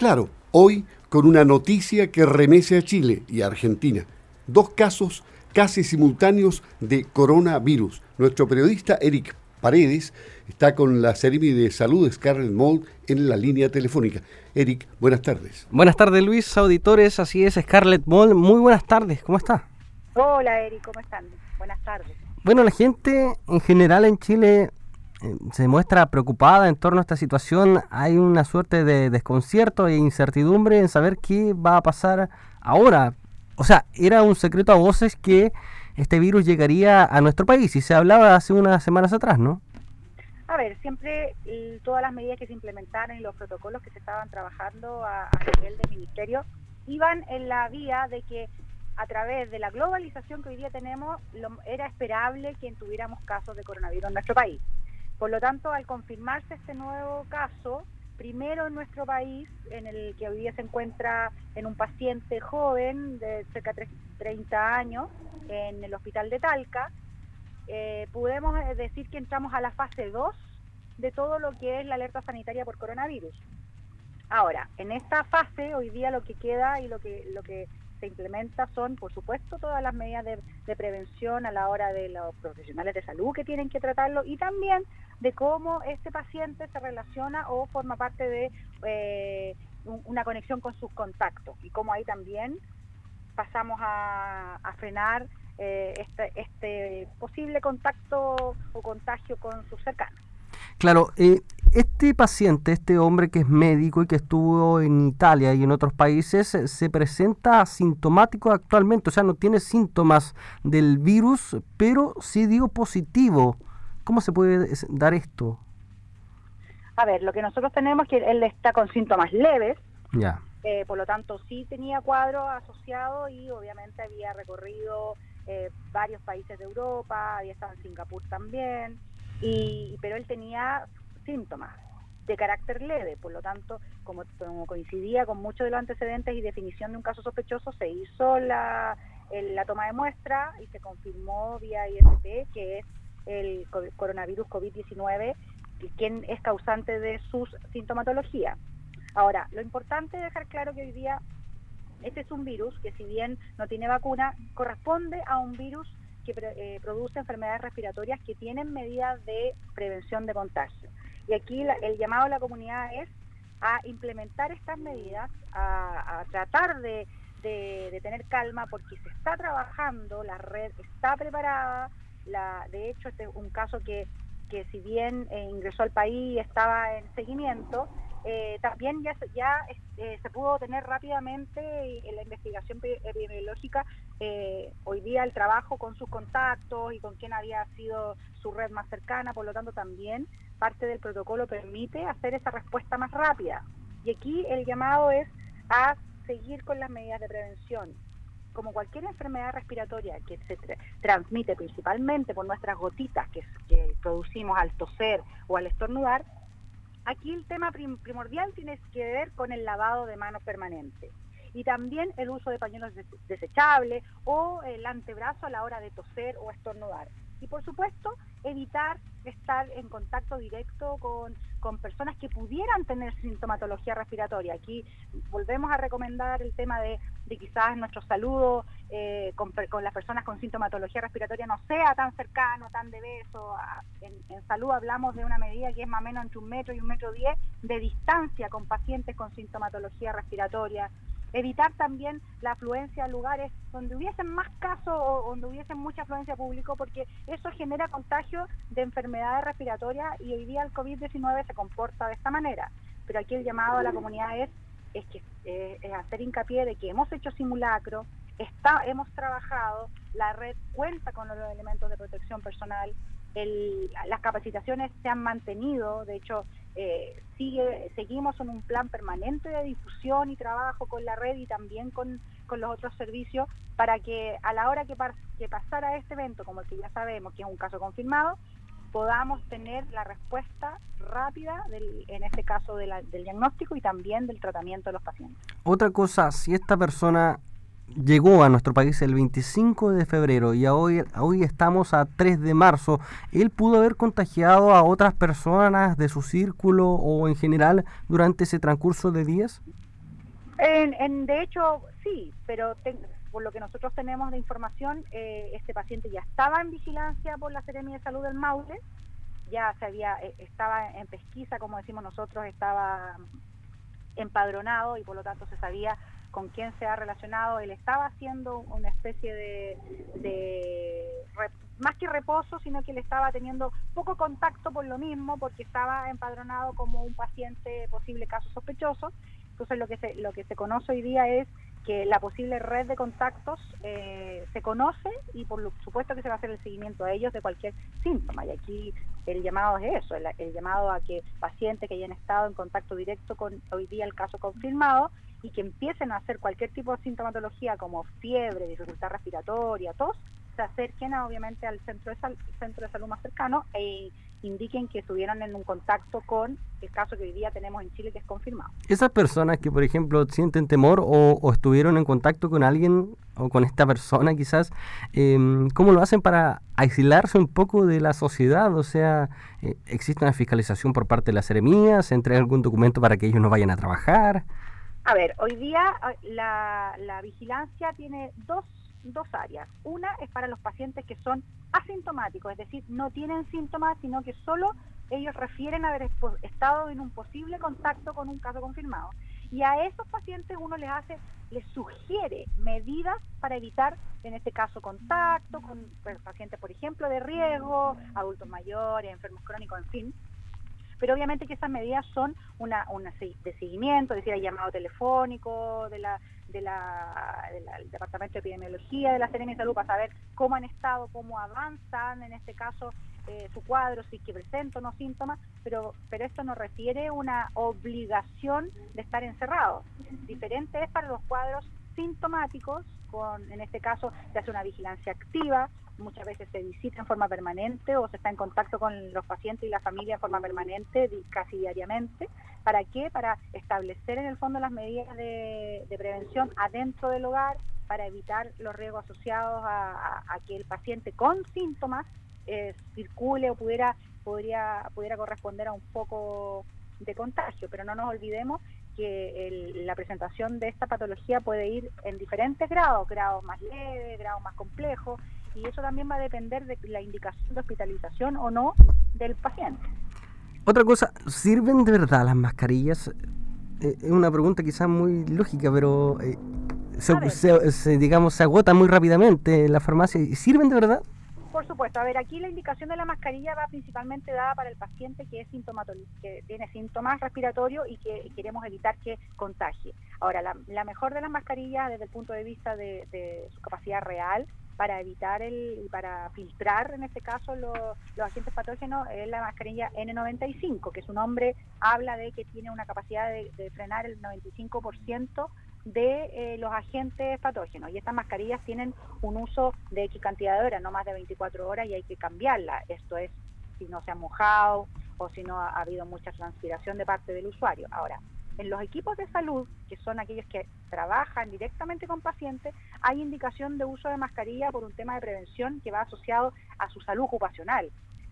Claro, hoy con una noticia que remece a Chile y a Argentina. Dos casos casi simultáneos de coronavirus. Nuestro periodista Eric Paredes está con la Seremi de Salud Scarlett Mold en la línea telefónica. Eric, buenas tardes. Buenas tardes Luis, auditores, así es Scarlett Mold. Muy buenas tardes, ¿cómo está? Hola Eric, ¿cómo están? Buenas tardes. Bueno, la gente en general en Chile se muestra preocupada en torno a esta situación. Hay una suerte de desconcierto e incertidumbre en saber qué va a pasar ahora. O sea, era un secreto a voces que este virus llegaría a nuestro país y se hablaba hace unas semanas atrás, ¿no? A ver, siempre todas las medidas que se implementaron y los protocolos que se estaban trabajando a, nivel del ministerio iban en la vía de que a través de la globalización que hoy día tenemos, era esperable que tuviéramos casos de coronavirus en nuestro país. Por lo tanto, al confirmarse este nuevo caso, primero en nuestro país, en el que hoy día se encuentra en un paciente joven de cerca de 30 años en el hospital de Talca, eh, podemos eh, decir que entramos a la fase 2 de todo lo que es la alerta sanitaria por coronavirus. Ahora, en esta fase, hoy día lo que queda y lo que, lo que se implementa son, por supuesto, todas las medidas de, prevención a la hora de los profesionales de salud que tienen que tratarlo y también de cómo este paciente se relaciona o forma parte de eh, una conexión con sus contactos y cómo ahí también pasamos a, frenar eh, este, este posible contacto o contagio con sus cercanos. Claro, eh, este paciente, este hombre que es médico y que estuvo en Italia y en otros países, eh, se presenta asintomático actualmente, o sea, no tiene síntomas del virus, pero sí dio positivo. ¿Cómo se puede dar esto? A ver, lo que nosotros tenemos es que él está con síntomas leves. Ya. Eh, por lo tanto, sí tenía cuadro asociado y obviamente había recorrido eh, varios países de Europa, había estado en Singapur también, y, pero él tenía síntomas de carácter leve, por lo tanto, como, coincidía con muchos de los antecedentes y definición de un caso sospechoso, se hizo la, la toma de muestra y se confirmó vía ISP que es el coronavirus COVID-19 quien es causante de sus sintomatología. Ahora, lo importante es dejar claro que hoy día este es un virus que si bien no tiene vacuna, corresponde a un virus que eh, produce enfermedades respiratorias que tienen medidas de prevención de contagio. Y aquí el llamado de la comunidad es a implementar estas medidas, a, tratar de, tener calma porque se está trabajando, la red está preparada, la, de hecho este es un caso que, que si bien eh, ingresó al país estaba en seguimiento, eh, también ya, eh, se pudo tener rápidamente en la investigación epidemiológica eh, hoy día el trabajo con sus contactos y con quién había sido su red más cercana, por lo tanto también parte del protocolo permite hacer esa respuesta más rápida. Y aquí el llamado es a seguir con las medidas de prevención. Como cualquier enfermedad respiratoria que se transmite principalmente por nuestras gotitas que producimos al toser o al estornudar, Aquí el tema primordial tiene que ver con el lavado de manos permanente y también el uso de pañuelos desechables o el antebrazo a la hora de toser o estornudar. Y por supuesto, evitar estar en contacto directo con, personas que pudieran tener sintomatología respiratoria. Aquí volvemos a recomendar el tema de, quizás nuestro saludo eh, con, las personas con sintomatología respiratoria no sea tan cercano, tan de beso. En, en, salud hablamos de una medida que es más o menos entre un metro y un metro diez de distancia con pacientes con sintomatología respiratoria evitar también la afluencia a lugares donde hubiesen más casos o donde hubiesen mucha afluencia público, porque eso genera contagio de enfermedades respiratorias y hoy día el COVID-19 se comporta de esta manera. Pero aquí el llamado a la comunidad es, es, que, eh, es hacer hincapié de que hemos hecho simulacro, está, hemos trabajado, la red cuenta con los elementos de protección personal, las capacitaciones se han mantenido, de hecho, eh, sigue, seguimos en un plan permanente de difusión y trabajo con la red y también con, los otros servicios para que a la hora que, que pasara este evento, como el que ya sabemos que es un caso confirmado, podamos tener la respuesta rápida, en este caso del diagnóstico y también del tratamiento de los pacientes. Otra cosa, si esta persona llegó a nuestro país el 25 de febrero y hoy, hoy estamos a 3 de marzo, ¿él pudo haber contagiado a otras personas de su círculo o en general durante ese transcurso de días? En, de hecho, sí, pero por lo que nosotros tenemos de información, eh, este paciente ya estaba en vigilancia por la Seremia de Salud del Maule, ya se había, eh, estaba en pesquisa, como decimos nosotros, estaba empadronado y por lo tanto se sabía con quién se ha relacionado. Él estaba haciendo una especie de, más que reposo, sino que él estaba teniendo poco contacto por lo mismo, porque estaba empadronado como un paciente posible caso sospechoso. Entonces lo que se, lo que se conoce hoy día es que la posible red de contactos eh, se conoce y por supuesto que se va a hacer el seguimiento a ellos de cualquier síntoma. Y aquí el llamado es eso, el, llamado a que pacientes que hayan estado en contacto directo con hoy día el caso confirmado y que empiecen a hacer cualquier tipo de sintomatología como fiebre, dificultad respiratoria, tos, se acerquen obviamente al centro de, centro de salud más cercano e indiquen que estuvieron en un contacto con el caso que hoy día tenemos en Chile que es confirmado. Esas personas que, por ejemplo, sienten temor o, estuvieron en contacto con alguien o con esta persona quizás, em, ¿cómo lo hacen para aislarse un poco de la sociedad? O sea, eh, ¿existe una fiscalización por parte de las seremías? ¿Se entrega algún documento para que ellos no vayan a trabajar? A ver, hoy día la, la vigilancia tiene dos dos áreas. Una es para los pacientes que son asintomáticos, es decir, no tienen síntomas, sino que solo ellos refieren haber estado en un posible contacto con un caso confirmado. Y a esos pacientes uno les hace, les sugiere medidas para evitar, en este caso, contacto con pacientes, por ejemplo, de riesgo, adultos mayores, enfermos crónicos, en fin, pero obviamente que esas medidas son una, de seguimiento, es decir, hay llamado telefónico del Departamento de Epidemiología de la Serena de Salud para saber cómo han estado, cómo avanzan, en este caso, eh, su cuadro, si que presenta o no síntomas, pero, pero esto no refiere una obligación de estar encerrado. Diferente es para los cuadros sintomáticos, con, en este caso se hace una vigilancia activa, muchas veces se visita en forma permanente o se está en contacto con los pacientes y la familia en forma permanente, casi diariamente. ¿Para qué? Para establecer en el fondo las medidas de, prevención adentro del hogar, para evitar los riesgos asociados a, que el paciente con síntomas eh, circule o pudiera, podría, pudiera corresponder a un poco de contagio. Pero no nos olvidemos que la presentación de esta patología puede ir en diferentes grados, grados más leves, grados más complejos, y eso también va a depender de la indicación de hospitalización o no del paciente. Otra cosa, ¿sirven de verdad las mascarillas? Eh, es una pregunta quizás muy lógica, pero eh, se, digamos, se agota muy rápidamente en la farmacia. ¿Sirven de verdad? Por supuesto. A ver, aquí la indicación de la mascarilla va principalmente dada para el paciente que es que tiene síntomas respiratorios y que queremos evitar que contagie. Ahora, la, mejor de las mascarillas desde el punto de vista de, su capacidad real para evitar el para filtrar en este caso los, agentes patógenos es la mascarilla N95, que su nombre habla de que tiene una capacidad de, frenar el 95% de eh, los agentes patógenos. Y estas mascarillas tienen un uso de X cantidad de horas, no más de 24 horas, y hay que cambiarla. Esto es si no se ha mojado o si no ha, habido mucha transpiración de parte del usuario. Ahora, en los equipos de salud, que son aquellos que trabajan directamente con pacientes, hay indicación de uso de mascarilla por un tema de prevención que va asociado a su salud ocupacional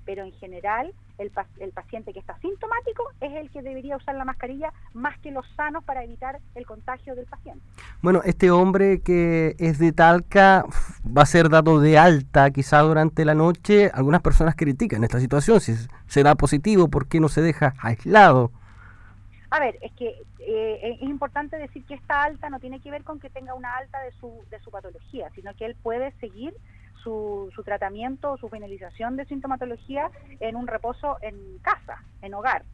pero en general el, el, paciente que está sintomático es el que debería usar la mascarilla más que los sanos para evitar el contagio del paciente. Bueno, este hombre que es de Talca va a ser dado de alta quizá durante la noche. Algunas personas critican esta situación, si será positivo, ¿por qué no se deja aislado? A ver, es que eh, es importante decir que esta alta no tiene que ver con que tenga una alta de su, de su patología, sino que él puede seguir su, su tratamiento o su finalización de sintomatología en un reposo en casa, en hogar.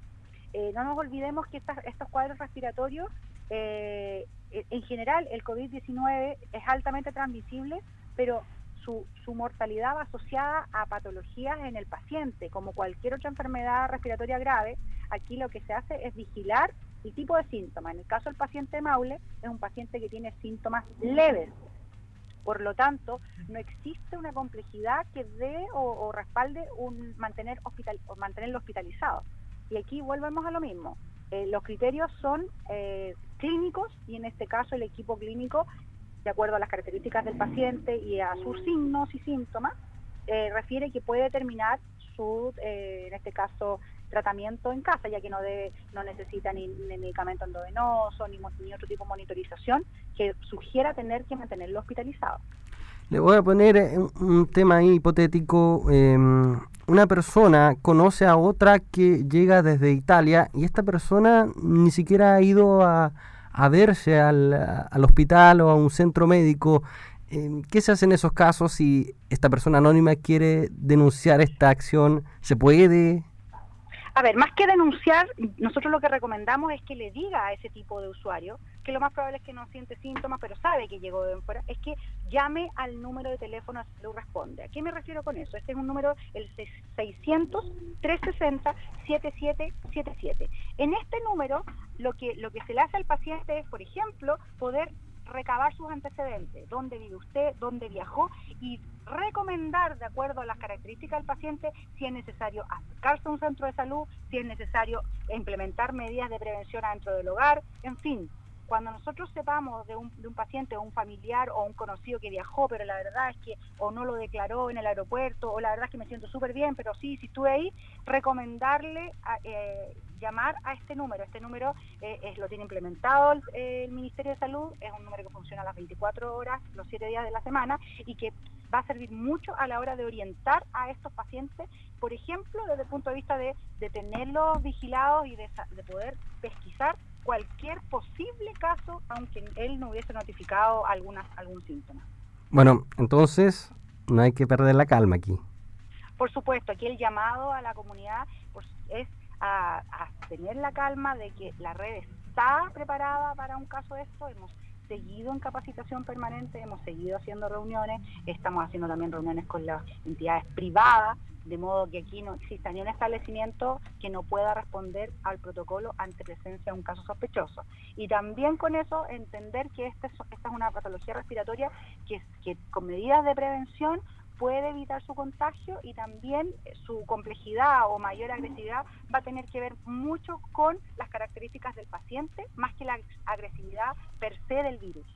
Eh, no nos olvidemos que estos cuadros respiratorios, eh, en general el COVID-19 es altamente transmisible, pero su, su, mortalidad va asociada a patologías en el paciente, como cualquier otra enfermedad respiratoria grave. Aquí lo que se hace es vigilar el tipo de síntomas. En el caso del paciente Maule, es un paciente que tiene síntomas leves, por lo tanto, no existe una complejidad que dé o, respalde un mantener hospital o mantenerlo hospitalizado. Y aquí volvemos a lo mismo. Eh, los criterios son eh, clínicos y en este caso el equipo clínico, de acuerdo a las características del paciente y a sus signos y síntomas, eh, refiere que puede determinar su, en este caso, tratamiento en casa, ya que no debe, no necesita ni, medicamento endovenoso ni, ni, otro tipo de monitorización que sugiera tener que mantenerlo hospitalizado. Le voy a poner eh, un, tema hipotético. Em, una persona conoce a otra que llega desde Italia y esta persona ni siquiera ha ido a, a verse al, al, hospital o a un centro médico. Em, ¿Qué se hace en esos casos si esta persona anónima quiere denunciar esta acción? ¿Se puede? A ver, más que denunciar, nosotros lo que recomendamos es que le diga a ese tipo de usuario, que lo más probable es que no siente síntomas, pero sabe que llegó de fuera, es que llame al número de teléfono a lo responde. ¿A qué me refiero con eso? Este es un número, el 600-360-7777. En este número, lo que, lo que se le hace al paciente es, por ejemplo, poder recabar sus antecedentes, dónde vive usted, dónde viajó y recomendar, de acuerdo a las características del paciente, si es necesario acercarse a un centro de salud, si es necesario implementar medidas de prevención dentro del hogar, en fin. Cuando nosotros sepamos de un, de un paciente o un familiar o un conocido que viajó, pero la verdad es que o no lo declaró en el aeropuerto, o la verdad es que me siento súper bien, pero sí, si estuve ahí, recomendarle eh, llamar a este número. Este número eh, es, lo tiene implementado el, Ministerio de Salud, es un número que funciona a las 24 horas, los 7 días de la semana y que va a servir mucho a la hora de orientar a estos pacientes, por ejemplo, desde el punto de vista de, de tenerlos vigilados y de, poder pesquisar cualquier posible caso, aunque él no hubiese notificado alguna, algún síntoma. Bueno, entonces no hay que perder la calma aquí. Por supuesto, aquí el llamado a la comunidad es a, tener la calma de que la red está preparada para un caso de esto. Hemos seguido en capacitación permanente, hemos seguido haciendo reuniones, estamos haciendo también reuniones con las entidades privadas, de modo que aquí no exista ni un establecimiento que no pueda responder al protocolo ante presencia de un caso sospechoso. Y también con eso entender que este, esta es una patología respiratoria que, que con medidas de prevención puede evitar su contagio y también eh, su complejidad o mayor agresividad va a tener que ver mucho con las características del paciente más que la agresividad per se del virus.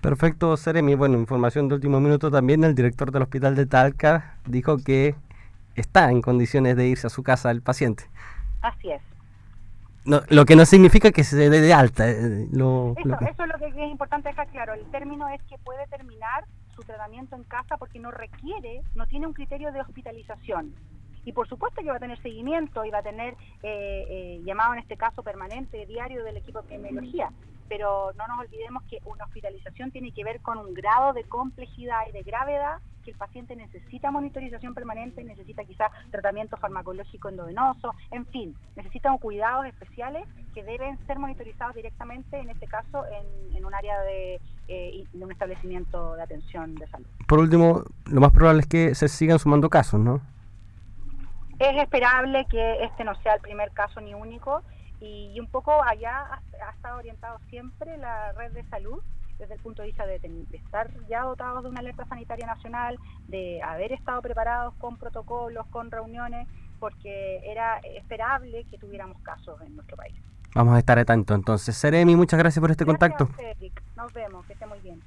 Perfecto, Seremi. Bueno, información de último minuto también. El director del hospital de Talca dijo que está en condiciones de irse a su casa el paciente. Así es. No, lo que no significa que se dé de alta. Eh, eso, eso es lo que es importante dejar claro. El término es que puede terminar su tratamiento en casa porque no requiere, no tiene un criterio de hospitalización. Y por supuesto que va a tener seguimiento y va a tener eh, eh, llamado en este caso permanente, diario del equipo de epidemiología. Pero no nos olvidemos que una hospitalización tiene que ver con un grado de complejidad y de gravedad que el paciente necesita monitorización permanente, necesita quizás tratamiento farmacológico endovenoso, en fin, necesita cuidados especiales que deben ser monitorizados directamente, en este caso, en, un área de, eh, de un establecimiento de atención de salud. Por último, lo más probable es que se sigan sumando casos, ¿no? Es esperable que este no sea el primer caso ni único y, un poco allá ha, estado orientado siempre la red de salud desde el punto de vista de, estar ya dotados de una alerta sanitaria nacional, de haber estado preparados con protocolos, con reuniones, porque era esperable que tuviéramos casos en nuestro país. Vamos a estar de tanto entonces. Seremi, muchas gracias por este gracias contacto. A usted, Nos vemos, que esté muy bien.